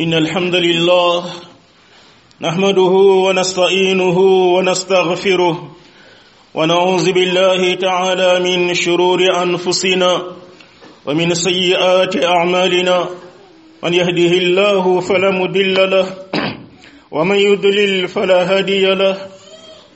إن الحمد لله نحمده ونستعينه ونستغفره ونعوذ بالله تعالى من شرور أنفسنا ومن سيئات أعمالنا من يهده الله فلا مدل له ومن يدلل فلا هادي له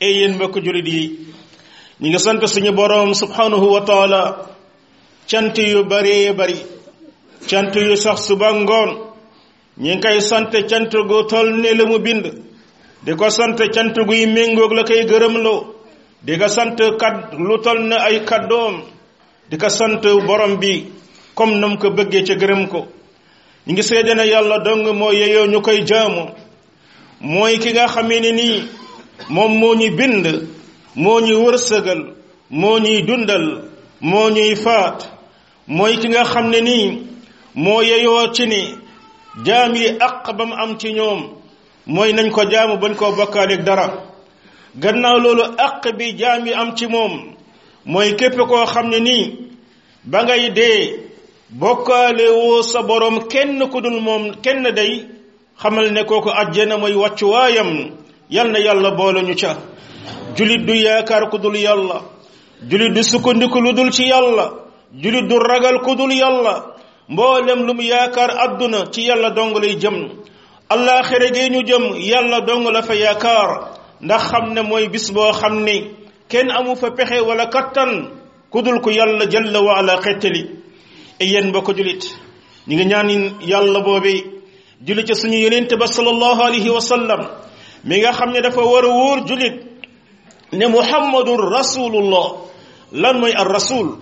ay yéen mbokk jullit yi ñi nga sant suñu boroom subhanahu wa taala cant yu baree bari cant yu sax suba ngoon ñi ngi koy sant cant gu toll ne la mu bind di ko sant cant guy méngoog la koy gërëmloo di ko sant kat lu toll ne ay kaddoom di ko sant borom bi comme nam ko bëggee ca gërëm ko ñu ngi seede ne yàlla dong moo yeyoo ñu koy jaamu mooy ki nga xamee ne nii moom moo ñu bind moo ñuy wërsëgal moo ñuy dundal moo ñuy faat mooy ki nga xam ne nii moo yeyoo ci ni jaam yi àq ba mu am ci ñoom mooy nañ ko jaamu bañ koo bokkaaleeg dara gannaaw loolu àq bi jaam yi am ci moom mooy képp koo xam ne nii ba ngay dee bokkaale woo sa borom kenn ku dul moom kenn day xamal ne kooku àjjana mooy wàccuwaayam yal na yàlla boole ñu ca julit du yaakaar ku dul yàlla julit du sukkandiku lu dul ci yàlla julit du ragal ku dul yàlla mboolem lu mu yaakaar àdduna ci yàlla dong lay jëm allaaxira gi ñu jëm yàlla dong la fa yaakaar ndax xam ne mooy bis boo xam ni kenn amu fa pexe wala kattan ku dul ko yàlla jalla wa ala xettali e yéen mbokk julit ñi ngi ñaan yàlla boobee julli ca suñu yonente ba sallallahu alayhi wa sallam mi nga xam ne dafa war a wóor julit ne muhammadun rasulullah lan mooy ar rasul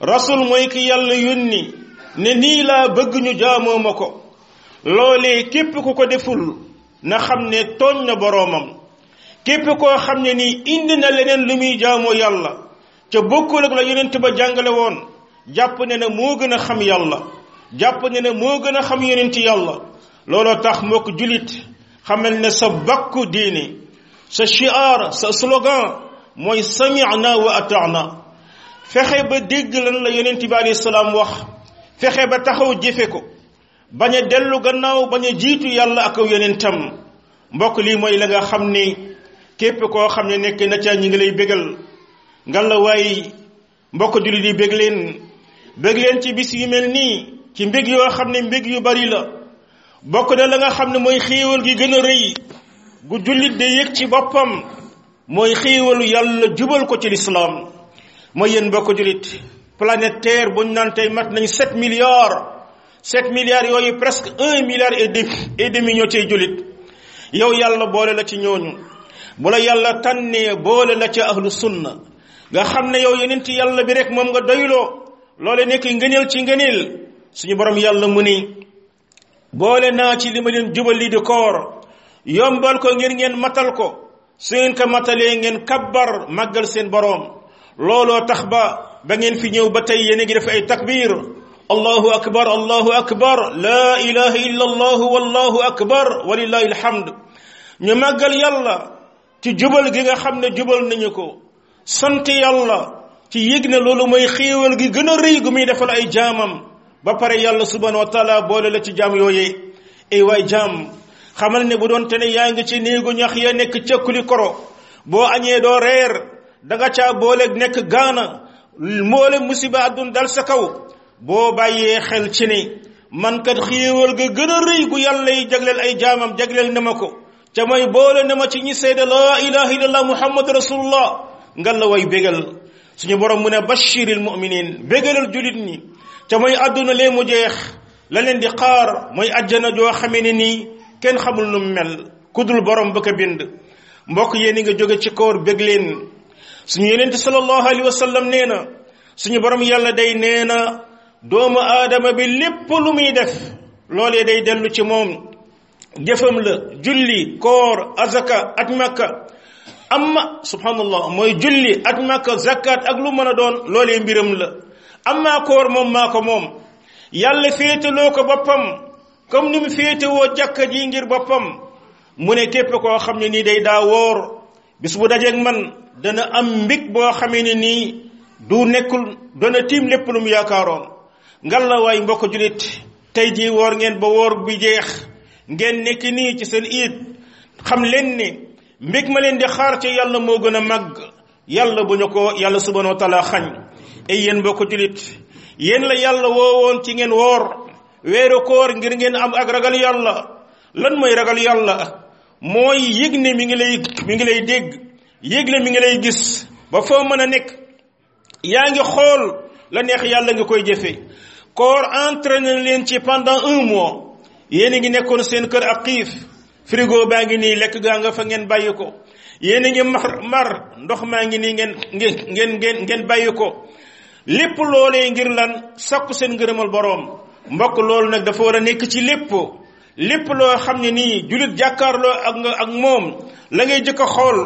rasul mooy ki yàlla yónni ne nii laa bëgg ñu jaamoo ma ko loolee képp ku ko deful na xam ne tooñ na boroomam képp koo xam ne nii indi na leneen lu muy jaamoo yàlla ca bokkul ak la yonent ba jàngale woon jàpp ne ne moo gën a xam yàlla jàpp ne ne moo gën a xam yonent yàlla looloo tax moo ko julit xamal ne sa bakku diini sa shiar sa slogan mooy sami'na wa ata'na fexe ba dégg lan la yonent bi alayhi salaam wax fexe ba taxaw jëfe ko bañ a dellu gannaaw bañ a jiitu yàlla ak yonentam mbokk lii mooy la nga xam ni képp koo xam ne nekk na ca ñi ngi lay bégal ngan la waaye mbokk jullit yi bég leen bég leen ci bis yu mel nii ci mbég yoo xam ne mbég yu bari la bokk na la nga xam ne mooy xéewal gi gën a rëy gu jullit de yëg ci boppam mooy xéewalu yàlla jubal ko ci lislaam mooy yéen bokk julit planète terre bu ñu naan tey mat nañ sept milliards sept milliards yooyu presque un milliard et demi et demi ñoo cay julit yow yàlla boole la ci ñooñu bu la yàlla tànnee boole la ci ahlu sunna nga xam ne yow yeneen ci yàlla bi rek moom nga doyloo loole nekk ngëneel ci ngëneel suñu borom yàlla mu ni boole naa ci li ma leen jubal lii di koor yombal ko ngir ngeen matal ko su ngeen ko matalee ngeen kabbar màggal seen boroom looloo tax ba ba ngeen fi ñëw ba tey yéen a ngi def ay takbir allahu akbar allahu akbar laa ilaha illa allahu wallahu akbar walillahi alhamd ñu màggal yàlla ci jubal gi nga xam ne jubal nañu ko sant yàlla ci yëg ne loolu mooy xéewal gi gën a rëy gu muy defal ay jaamam ba pare yàlla subhanahu wa taala boole la ci jaam yooyee ay waay jaam xamal ne bu doon te ne yaa ngi ci néegu ñax ya nekk cëkkuli koro boo añee doo reer da nga caa booleeg nekk gaana mboole musiba àddun dal sa kaw boo bàyyee xel ci ne man kat xéewal ga gën a rëy gu yàlla yi jagleel ay jaamam jagleel na ma ko ca mooy boole na ma ci ñi seede laa ilaha illallah muhammad rasulullah ngan la way bégal suñu borom mu ne bashiril muminin bégalal julit ñi ca mooy àdduna lee mu jeex la leen di xaar mooy ajjana joo xamee ne nii kenn xamul nu mel ku dul borom ba ko bind mbokk yéen nga jóge ci koor bég leen suñu yonente sallallahu alayhi wa sallam nee na suñu borom yàlla day nee na doomu aadama bi lépp lu muy def loolee day dellu ci moom jëfam la julli koor azaka ak makka amma subhanallah mooy julli ak makka zakat ak lu mën a doon loolee mbiram la amma koor moom maa ko moom yàlla féetaloo ko boppam comme ni mu féetewoo jàkka ji ngir boppam mu ne képp koo xam ne nii day daa woor bis bu dajeeg man dana am mbig boo xamee ne nii du nekkul dana tiim lépp lu mu yaakaaroon ngal la waay mbokk julit tey jii woor ngeen ba woor bi jeex ngeen nekk nii ci seen iid xam leen ni mbég ma leen di xaar ci yàlla moo gën a màgg yàlla bu ñu ko yàlla subhanahu wa taala xañ ay yéen mbokk julit yéen la yàlla woowoon ci ngeen woor weeru koor ngir ngeen am ak ragal yàlla lan mooy ragal yàlla mooy yëg ne mi ngi lay mi ngi lay dégg yëg ne mi ngi lay gis ba foo mën a nekk yaa ngi xool la neex yàlla nga koy jëfee koor entraîné leen ci pendant un mois yéen a ngi nekkoon seen kër ak xiif frigo baa ngi nii lekk gaa nga fa ngeen bàyyi ko yéen a ngi mar mar ndox maa ngi nii ngeen ngeen ngeen ngeen ngeen bàyyi ko lépp loolee ngir lan sakku seen ngërëmal boroom mbokk loolu nag dafa war a nekk ci lépp lépp loo xam ne nii julit jàkkaarloo ak nga ak moom la ngay jëkk a xool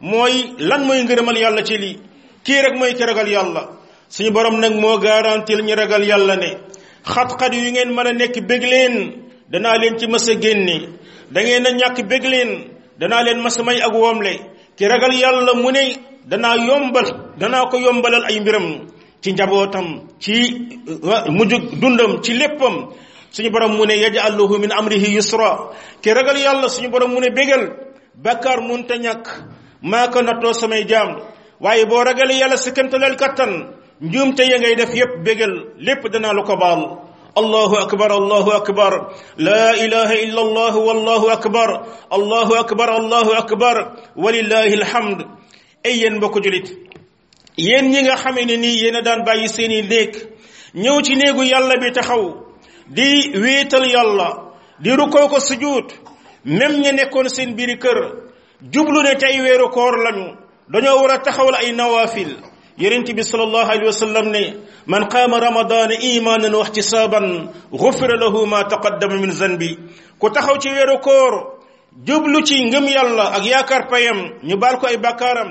mooy lan mooy ngërëmal yàlla ci lii kii rek mooy ki ragal yàlla suñu borom nag moo garantil ñu ragal yàlla ne xat-xat yu ngeen mën a nekk bég leen danaa leen ci mës a génne da ngeen a ñàkk bég leen danaa leen mës a may ak woomle ki ragal yàlla mu ne danaa yombal danaa ko yombalal ay mbiram ci njabootam ci mujjug dundam ci léppam suñu borom mu ne yaj'al lahu min amrihi yusra ki ragal yàlla suñu borom mu ne bégal bàkkaar munta ñàkk maa ko nattoo samay jaam waaye boo ragalee yàlla si kemtaleel kattan njuumte ya ngay def yépp bégal lépp danaa lu ko baal allahu akbar allahu akbar laa ilaha illa allah wallahu akbar allahu akbar allahu akbar walillahi alhamd ay yéen mbokk julit yéen ñi nga xamee ne nii yéen a daan bàyyi seeni néeg ñëw ci néegu yàlla bi taxaw di wéetal yàlla di rukkoo ko sujuut même ña nekkoon seen biir kër jublu ne tey weeru koor lañu dañoo war a taxawal ay nawaafil yonent bi sallallahu alayhi wa sallam ne man qaama ramadaana imaanan wa ihtisaaban gufira lahu ma taqaddama min zanbi ku taxaw ci weeru koor jublu ci ngëm yàlla ak yaakaar payam ñu baal ko ay bàkkaaram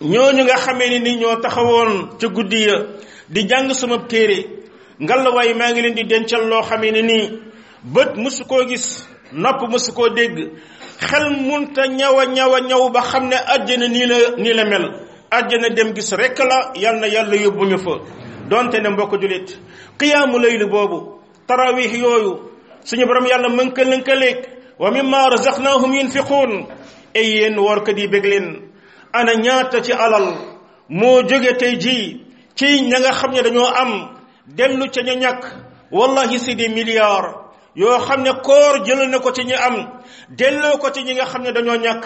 ñooñu nga xamee ni ni ñoo taxawoon ca guddi ya di jàng sama téere ngalawaay maa ngi leen di dencal loo xamee ni nii bët mësu koo gis nopp mësu koo dégg xel munta ñaw a ñaw a ñaw ba xam ne àjjana nii la nii la mel àjjana dem gis rekk la yal na yàlla yóbbu ñu fa donte ne mbokk julit qiyaamu layl boobu tarawih yooyu suñu borom yàlla mën ko lënkaleeg wa mimma razaqnahum yunfiquun ay yéen woorkat yi bég leen ana ñaata ci alal moo jóge tey jii ci ña nga xam ne dañoo am dellu ca ña ñàkk wallahi c'est des milliards yoo xam ne koor jël na ko ci ñi am delloo ko ci ñi nga xam ne dañoo ñàkk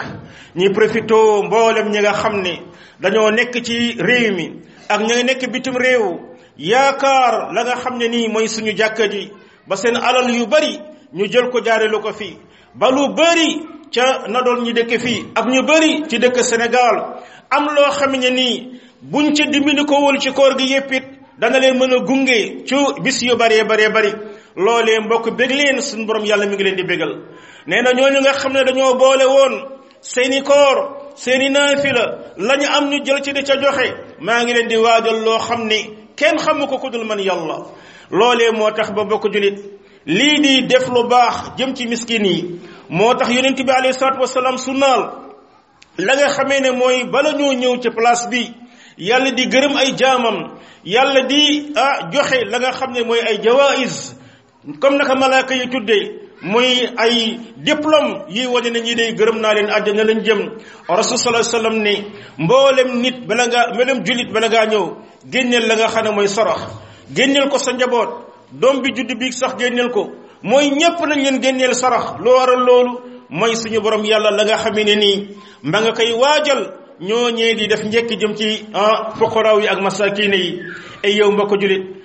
ñi profito mboolem ñi nga xam ne dañoo nekk ci réew mi ak ña nekk bitim réew yaakaar la nga xam ne nii mooy suñu jàkka ji ba seen alal yu bari ñu jël ko jaare lu ko fii ba lu bari ca na doon ñu dëkk fii ak ñu bari ci dëkk Sénégal am loo xam ne nii buñ ca dimbali ko wul ci koor gi yépp it dana leen mën a gunge ci bis yu baree baree bari loolee mbokk bég leen suñu borom yàlla mi ngi leen di bégal nee na ñooñu nga xam ne dañoo boole woon seeni koor seeni naafila la ñu am ñu jël ci di ca joxe maa ngi leen di waajal loo xam ni kenn xamu ko ku dul man yàlla loolee moo tax ba bokk julit lii di def lu baax jëm ci miskin yi moo tax yonent bi alayhi salaatu wasalaam sunnaal la nga xamee ne mooy bala ñoo ñëw ci place bi yàlla di gërëm ay jaamam yàlla di ah joxe la nga xam ne mooy ay jawaïs comme naka malaaka yi tuddee muy ay diplôme yi wane na ñi day gërëm naa leen àjjana lañ jëm rasul sallallahu alayhi wasallam ni mboolem nit bala nga mboolem jullit bala ngaa ñëw génneel la nga xam ne mooy sorox génneel ko sa njaboot doom bi judd biig sax génneel ko mooy ñépp nañ leen génneel sarax lu waral loolu mooy suñu borom yàlla la nga xamee ne nii ma nga koy waajal ñoo ñee di def njekk jëm ci fuqaraaw yi ak masakine yi ay yow mbokk julit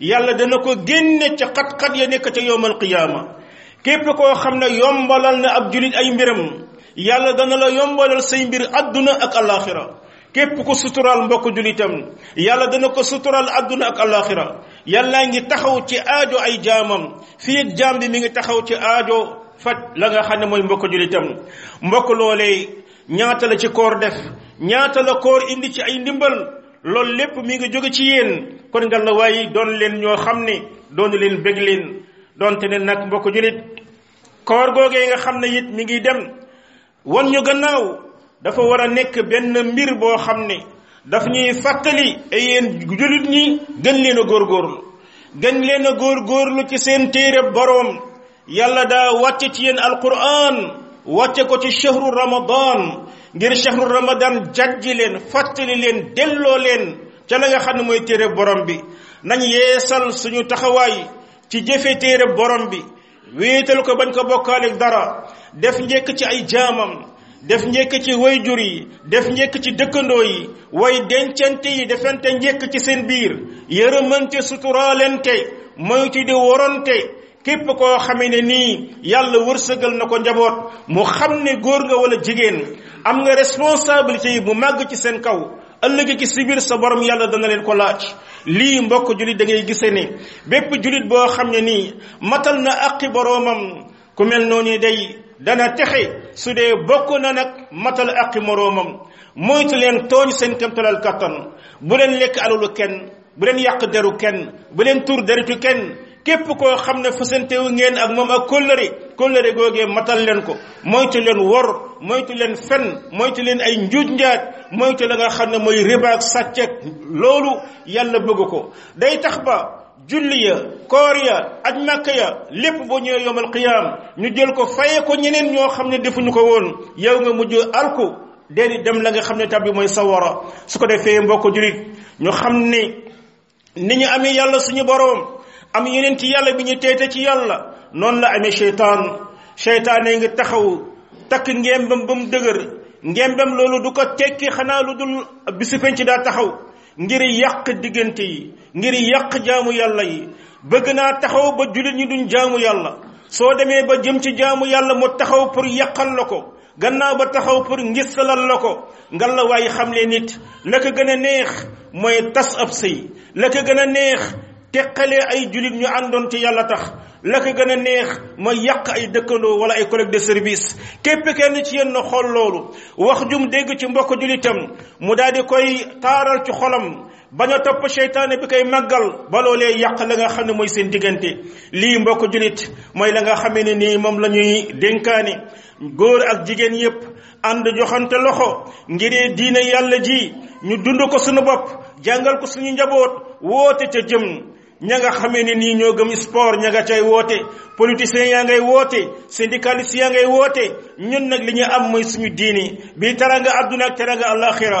yàlla dana ko génne ca xat-xat ya nekk ca yowmal qiyaama képp koo xam ne yombalal na ab julit ay mbiram yàlla dana la yombalal say mbir adduna ak alaxira képp ku suturaal mbokk julitam yàlla dana ko suturaal adduna ak alaxira yàllaa ngi taxaw ci aajo ay jaamam fii ak jaam bi mi ngi taxaw ci aajo faj la nga xam ne mooy mbokk julitam mbokk loolee ñaata la ci koor def ñaata la koor indi ci ay ndimbal loolu lépp mi ngi jóge ci yéen kon nga la waaye doon leen ñoo xam ne doonu leen bég leen doonte ne nag mbokk julit koor googee nga xam ne it mi ngi dem wan ñu gannaaw dafa war a nekk benn mbir boo xam ne daf ñuy fàttali ay yéen julit ñi gën leen a góorgóorlu gën leen a góorgóorlu ci seen téere boroom yàlla daa wàcce ci yéen alquran wàcce ko ci shahru ramadan ngir shahru ramadan jàjji leen fàttali leen delloo leen ca la nga xam ne mooy téere borom bi nañ yeesal suñu taxawaay ci jëfe téere borom bi wéetal ko bañ ko bokkaale dara def njëkk ci ay jaamam def njëkk ci wayjur yi def njëkk ci dëkkandoo yi way dencante yi defante njëkk ci seen biir yërëmante suturaalente moytu di worante képp koo xamee ne nii yàlla wërsëgal na ko njaboot mu xam ne góor nga wala jigéen am nga responsabilité yi bu màgg ci seen kaw ëllëg ci si biir sa borom yàlla dana leen ko laaj lii mbokk julit da ngay gisee ne bépp julit boo xam ne nii matal na aqi boroomam ku mel noonu day dana texe su dee bokk na nag matal aqi moroomam moytu leen tooñ seen kemtalal kattan bu leen lekk alalu kenn bu leen yàq deru kenn bu leen tur deretu kenn képp koo xam ne fasantewu ngeen ak moom ak kóllëre kóllëre googee matal leen ko moytu leen wor moytu leen fen moytu leen ay njuuj njaaj moytu la nga xam ne mooy riba ak sàcc ak loolu yàlla bëgg ko day tax ba julli ya koor ya aj màkk ya lépp boo ñëwee yomal qiyaam ñu jël ko faye ko ñeneen ñoo xam ne defuñu ko woon yow nga mujj alku déedéet dem la nga xam ne tabbi mooy sawara su ko defee mbokk julit ñu xam ne ni ñu amee yàlla suñu boroom am yeneen ci yàlla bi ñu teete ci yàlla noonu la amee seytaan seytaan yi ngi taxaw takk ngembam ba mu dëgër ngembam loolu du ko tekki xanaa lu dul bisu penc daa taxaw ngir yàq diggante yi ngir yàq jaamu yàlla yi bëgg naa taxaw ba jullit ñi duñ jaamu yàlla soo demee ba jëm ci jaamu yàlla mu taxaw pour yàqal la ko gannaaw ba taxaw pour ngisalal la ko ngal la waaye xam leen nit la ko gën a neex mooy tas ab sëy la ko gën a neex teqalee ay julit ñu àndoon ci yàlla tax la ko gën a neex mooy yàq ay dëkkandoo wala ay collègue de service képp kenn ci yéen na xool loolu wax jum dégg ci mbokk julitam mu daal di koy taaral ci xolam bañ a topp seytaane bi koy màggal ba loolee yàq la nga xam ne mooy seen diggante lii mbokk julit mooy la nga xamee ne nii moom la ñuy dénkaane góor ak jigéen yépp ànd joxante loxo ngir diine yàlla ji ñu dund ko suñu bopp jàngal ko suñu njaboot woote ca jëm ña nga xamee ne nii ñoo gëm sport ña nga cay woote politiciens yaa ngay woote syndicalistes yaa ngay woote ñun nag li ñu am mooy suñu diini bii teranga àdduna ak teranga àllaaxira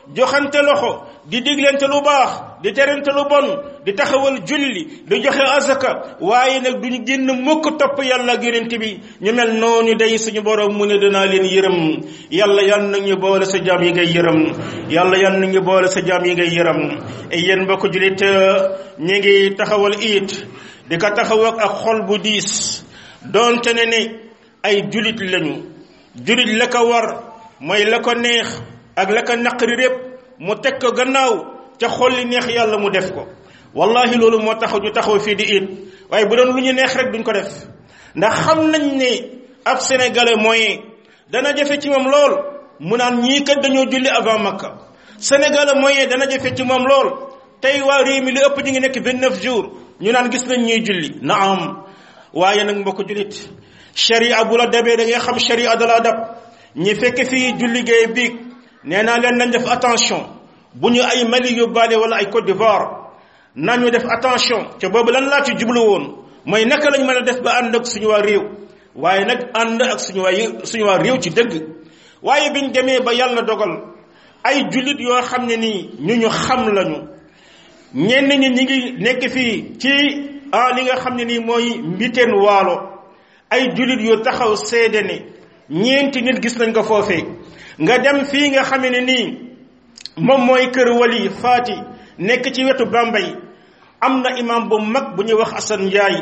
joxante loxo di diglante lu baax di terante lu bon di taxawal julli di joxe azaka waaye nag duñu génn mukk topp yàlla ak yonent bi ñu mel noonu day suñu borom mu ne danaa leen yërëm yàlla yal na ñu boole sa jaam yi ngay yërëm yàlla yal na ñu boole sa jaam yi ngay yërëm ay yéen mbokk jullit ñu ngi taxawal iit di ko taxaw ak xol bu diis doonte ne ne ay julit lañu julit la ko war mooy la ko neex ak la ko naqari répp mu teg ko gannaaw ca xol li neex yàlla mu def ko wallahi loolu moo tax ñu taxaw fii di it waaye bu doon lu ñu neex rek duñ ko def ndax xam nañ ne ab sénégalais mooy dana jafe ci moom lool mu naan ñii kat dañoo julli avant makka sénégalais mooy dana jafe ci moom lool tey waa réew mi li ëpp ñu ngi nekk 29 jours ñu naan gis nañ ñuy julli naam waaye nag mbokk julit sharia bu la dabee da ngay xam sharia da la dab ñi fekk fii julli géey biig nee naa leen nañ def attention bu ñu ay Mali yóbbaale wala ay Côte d'Ivoire nañu def attention te boobu lan laa ci jublu woon mooy naka lañ mën a def ba ànd ak suñu waa réew waaye nag ànd ak suñu waa suñu waa réew ci dëgg waaye biñ demee ba yàlla dogal ay jullit yoo xam ne nii ñu ñu xam lañu ñenn ñi ñi ngi nekk fii ci ah li nga xam ne nii mooy mbiteen waalo ay jullit yu taxaw seede ne ñeenti nit gis nañ ko foofee nga dem fii nga xam ne nii moom mooy kër wali faati nekk ci wetu Bambey am na imam bu mag bu ñuy wax Assane Ndiaye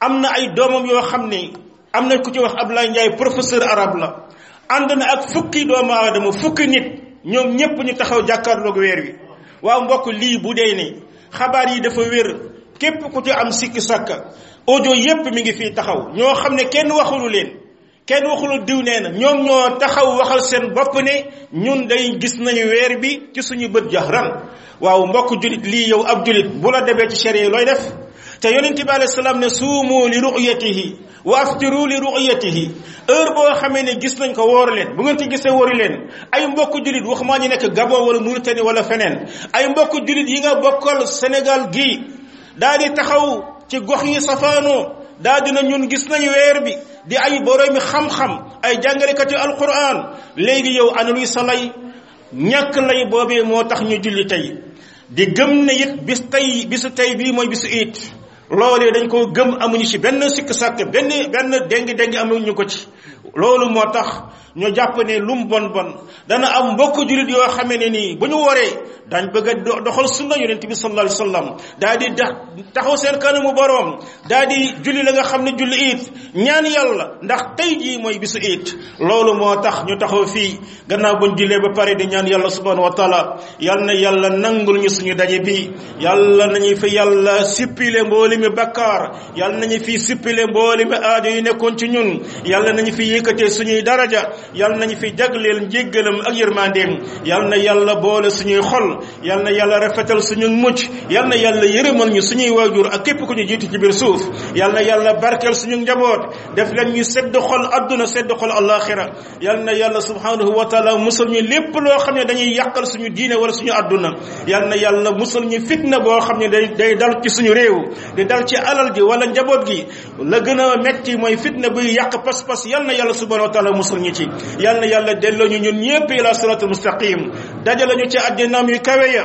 am na ay doomam yoo xam ni am na ku ci wax Abdoulaye Ndiaye professeur arabe la ànd na ak fukki doomu aadama fukki nit ñoom ñépp ñu taxaw jàkkaarloog weer wi waaw mbokk lii bu dee ni xabaar yi dafa wér képp ku ci am sikki sàkka audio yépp mi ngi fii taxaw ñoo xam ne kenn waxulu leen kenn waxul diw nee na ñoom ñoo taxaw waxal seen bopp ne ñun day gis nañu weer bi ci suñu bët jaxran waaw mbokk julit lii yow ab julit bu la demee ci sharia looy def te yonent bi alayhi salaam ne suumu li ru'yatihi wa aftiru li ru'yatihi heure boo xamee ne gis nañ ko wooru leen bu ngeen ci gisee wooru leen ay mbokk julit waxumaa ñu nekk Gabon wala Mauritanie wala feneen ay mbokk julit yi nga bokkal Sénégal gii daa di taxaw ci gox yi safaanoo daa dina ñun gis nañu weer bi di ay boroomi xam-xam ay jàngalekati alquran léegi yow ana luy sa lay ñàkk lay boobee moo tax ñu julli tey di gëm ne it bis tey bisu tey bii mooy bisu it loolee dañ koo gëm amuñu ci benn sikk sàkk benn benn déngi déngi amuñu ko ci loolu moo tax ñu jàpp ne lu mu bon bon dana am mbokk jullit yoo xamee ne nii bu ñu waree dañ bëgg a do- doxal sunna yonent bi sallallahu alayhi wa sallam daal di tax taxaw seen kanamu boroom daal di julli la nga xam ne julli it ñaan yàlla ndax tey jii mooy bisu it loolu moo tax ñu taxaw fii gannaaw buñ jullee ba pare di ñaan yàlla subhanahu wa taala yal na yàlla nangul ñu suñu daje bi yàlla nañu fi yàlla sippile mbooli mi bakkaar yàlla nañu fi sippile mbooli mi aajo yi nekkoon ci ñun yàlla nañu fi yëkkatee suñuy daraja yàlla nañu fi jagleel njéggalam ak yërmandeem yàlla na yàlla boole suñuy xol yàlla na yàlla rafetal suñu mucc yàlla na yàlla yërëmal ñu suñuy waajur ak képp ku ñu jiitu ci biir suuf yàlla na yàlla barkeel suñu njaboot def leen ñu sedd xol adduna sedd xol alaxira yal na yàlla subhanahu wa taala musal ñu lépp loo xam ne dañuy yàqal suñu diine wala suñu àdduna yal na yàlla musal ñu fitna boo xam ne day day dal ci suñu réew di dal ci alal gi wala njaboot gi la gën a metti mooy fitna buy yàq pas-pas yal na yàlla subhanahu wa taala musal ñu ci yal na yàlla delloo ñu ñun ñépp ila siratul mustaqim dajale ñu ci àddinaam yu kawe ya